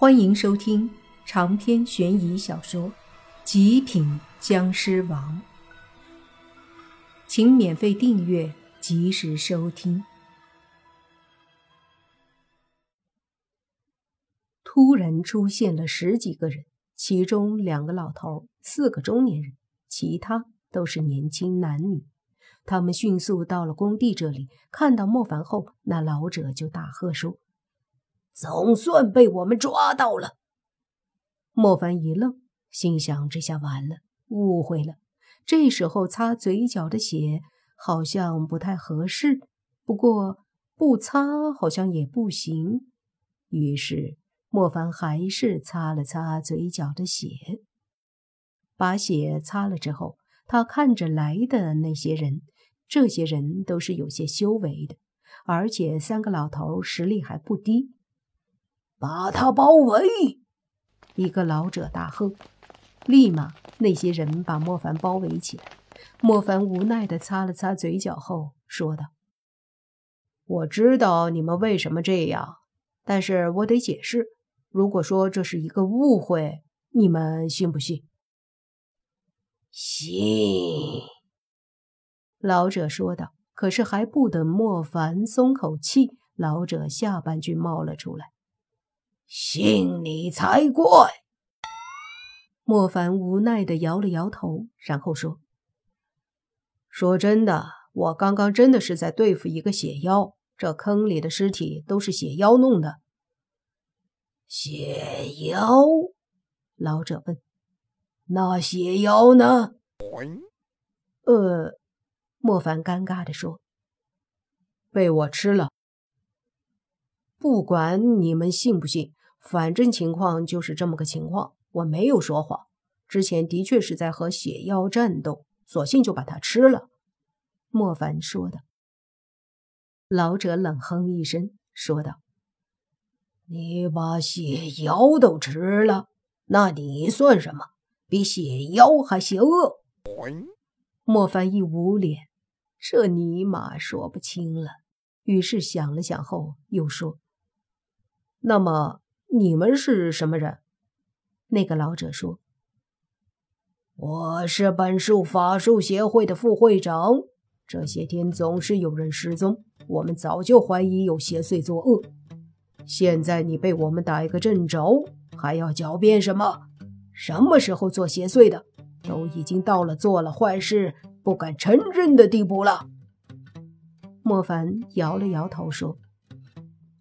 欢迎收听长篇悬疑小说《极品僵尸王》，请免费订阅，及时收听。突然出现了十几个人，其中两个老头，四个中年人，其他都是年轻男女。他们迅速到了工地这里，看到莫凡后，那老者就大喝说。总算被我们抓到了。莫凡一愣，心想：这下完了，误会了。这时候擦嘴角的血好像不太合适，不过不擦好像也不行。于是莫凡还是擦了擦嘴角的血。把血擦了之后，他看着来的那些人，这些人都是有些修为的，而且三个老头实力还不低。把他包围！一个老者大喝，立马那些人把莫凡包围起来。莫凡无奈的擦了擦嘴角后说道：“我知道你们为什么这样，但是我得解释。如果说这是一个误会，你们信不信？”信。老者说道。可是还不等莫凡松口气，老者下半句冒了出来。信你才怪！莫凡无奈的摇了摇头，然后说：“说真的，我刚刚真的是在对付一个血妖。这坑里的尸体都是血妖弄的。”血妖？老者问：“那血妖呢？” 呃，莫凡尴尬的说：“被我吃了。不管你们信不信。”反正情况就是这么个情况，我没有说谎。之前的确是在和血妖战斗，索性就把它吃了。”莫凡说的。老者冷哼一声，说道：“你把血妖都吃了，那你算什么？比血妖还邪恶？”莫凡一捂脸，这尼玛说不清了。于是想了想后，又说：“那么。”你们是什么人？那个老者说：“我是本术法术协会的副会长。这些天总是有人失踪，我们早就怀疑有邪祟作恶。现在你被我们打一个正着，还要狡辩什么？什么时候做邪祟的，都已经到了做了坏事不敢承认的地步了。”莫凡摇了摇头说：“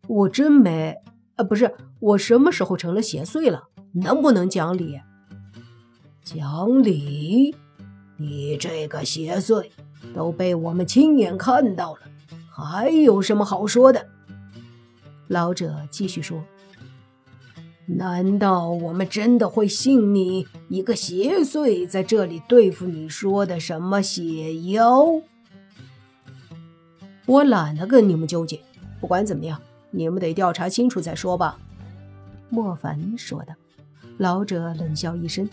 我真没……啊，不是。”我什么时候成了邪祟了？能不能讲理？讲理？你这个邪祟都被我们亲眼看到了，还有什么好说的？老者继续说：“难道我们真的会信你一个邪祟在这里对付你说的什么血妖？我懒得跟你们纠结。不管怎么样，你们得调查清楚再说吧。”莫凡说道。老者冷笑一声：“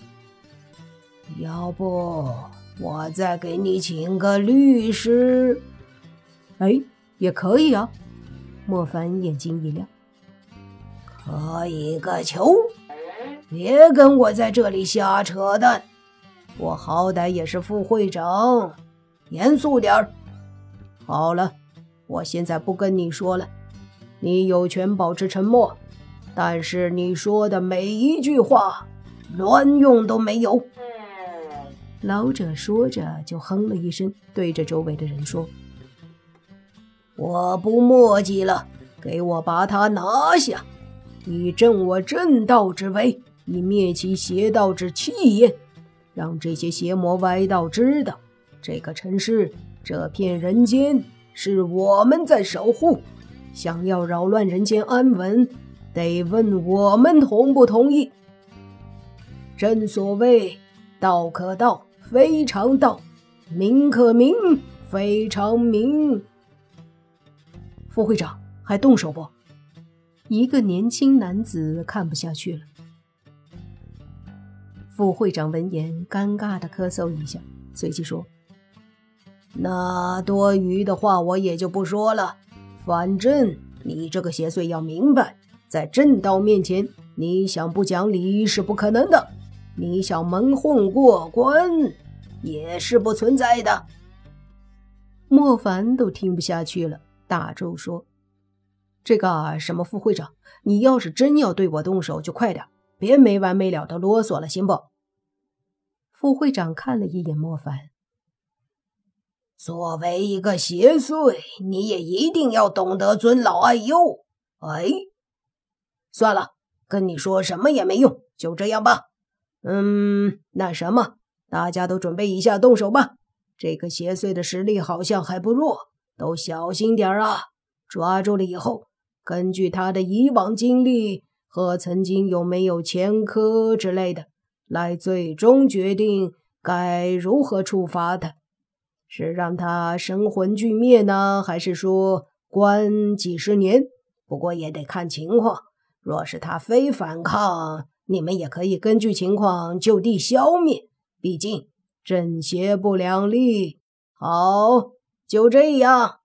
要不我再给你请个律师？哎，也可以啊。”莫凡眼睛一亮：“可以个球！别跟我在这里瞎扯淡！我好歹也是副会长，严肃点儿。好了，我现在不跟你说了，你有权保持沉默。”但是你说的每一句话，卵用都没有。老者说着就哼了一声，对着周围的人说：“我不墨迹了，给我把他拿下，以正我正道之威，以灭其邪道之气焰，让这些邪魔歪道知道，这个城市、这片人间是我们在守护。想要扰乱人间安稳。”得问我们同不同意？正所谓道可道，非常道；名可名，非常名。副会长还动手不？一个年轻男子看不下去了。副会长闻言，尴尬的咳嗽一下，随即说：“那多余的话我也就不说了。反正你这个邪祟要明白。”在正道面前，你想不讲理是不可能的，你想蒙混过关也是不存在的。莫凡都听不下去了，大周说：“这个什么副会长，你要是真要对我动手，就快点，别没完没了的啰嗦了，行不？”副会长看了一眼莫凡，作为一个邪祟，你也一定要懂得尊老爱幼。哎，算了。跟你说什么也没用，就这样吧。嗯，那什么，大家都准备一下，动手吧。这个邪祟的实力好像还不弱，都小心点啊！抓住了以后，根据他的以往经历和曾经有没有前科之类的，来最终决定该如何处罚他。是让他神魂俱灭呢，还是说关几十年？不过也得看情况。若是他非反抗，你们也可以根据情况就地消灭。毕竟正邪不两立。好，就这样。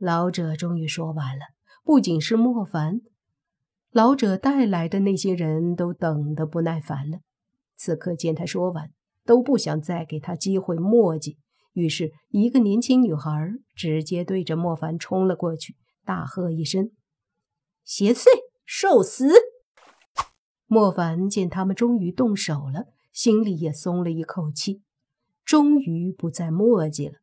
老者终于说完了。不仅是莫凡，老者带来的那些人都等得不耐烦了。此刻见他说完，都不想再给他机会墨迹。于是，一个年轻女孩直接对着莫凡冲了过去，大喝一声。邪祟，受死！莫凡见他们终于动手了，心里也松了一口气，终于不再墨迹了。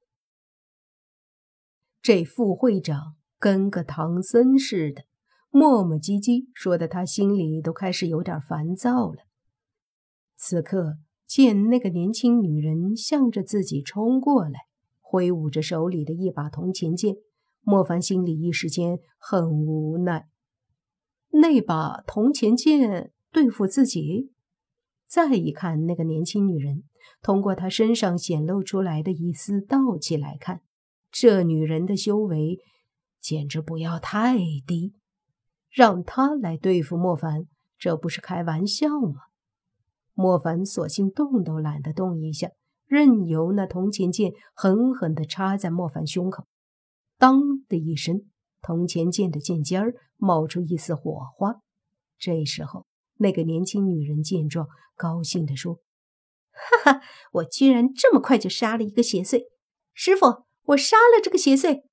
这副会长跟个唐僧似的，磨磨唧唧，说的他心里都开始有点烦躁了。此刻见那个年轻女人向着自己冲过来，挥舞着手里的一把铜钱剑，莫凡心里一时间很无奈。那把铜钱剑对付自己，再一看那个年轻女人，通过她身上显露出来的一丝道气来看，这女人的修为简直不要太低，让她来对付莫凡，这不是开玩笑吗？莫凡索性动都懒得动一下，任由那铜钱剑狠狠地插在莫凡胸口，当的一声。铜钱剑的剑尖儿冒出一丝火花。这时候，那个年轻女人见状，高兴地说：“哈哈，我居然这么快就杀了一个邪祟！师傅，我杀了这个邪祟。”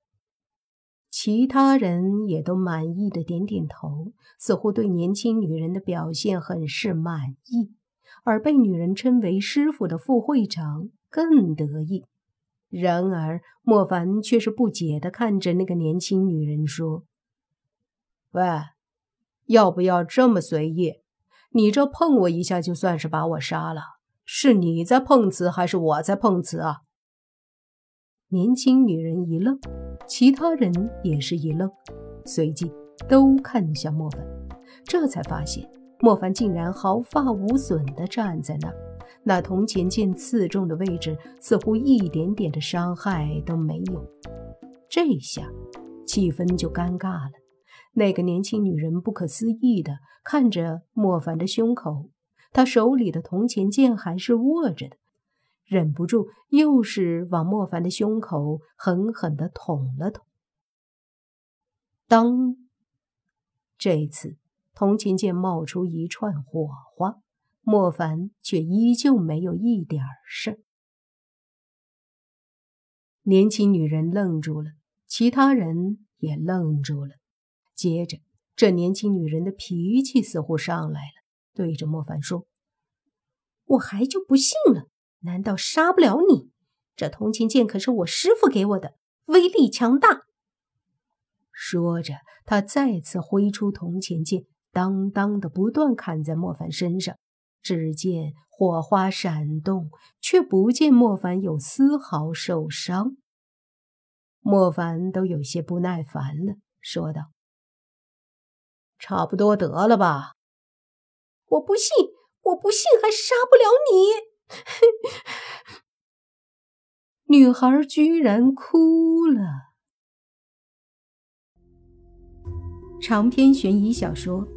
其他人也都满意的点点头，似乎对年轻女人的表现很是满意。而被女人称为师傅的副会长更得意。然而，莫凡却是不解的看着那个年轻女人说：“喂，要不要这么随意？你这碰我一下就算是把我杀了，是你在碰瓷还是我在碰瓷啊？”年轻女人一愣，其他人也是一愣，随即都看向莫凡，这才发现莫凡竟然毫发无损的站在那儿。那铜钱剑刺中的位置似乎一点点的伤害都没有，这下气氛就尴尬了。那个年轻女人不可思议的看着莫凡的胸口，她手里的铜钱剑还是握着的，忍不住又是往莫凡的胸口狠狠的捅了捅。当，这次铜钱剑冒出一串火花。莫凡却依旧没有一点事儿。年轻女人愣住了，其他人也愣住了。接着，这年轻女人的脾气似乎上来了，对着莫凡说：“我还就不信了，难道杀不了你？这铜钱剑可是我师傅给我的，威力强大。”说着，他再次挥出铜钱剑，当当的不断砍在莫凡身上。只见火花闪动，却不见莫凡有丝毫受伤。莫凡都有些不耐烦了，说道：“差不多得了吧？我不信，我不信，还杀不了你！” 女孩居然哭了。长篇悬疑小说《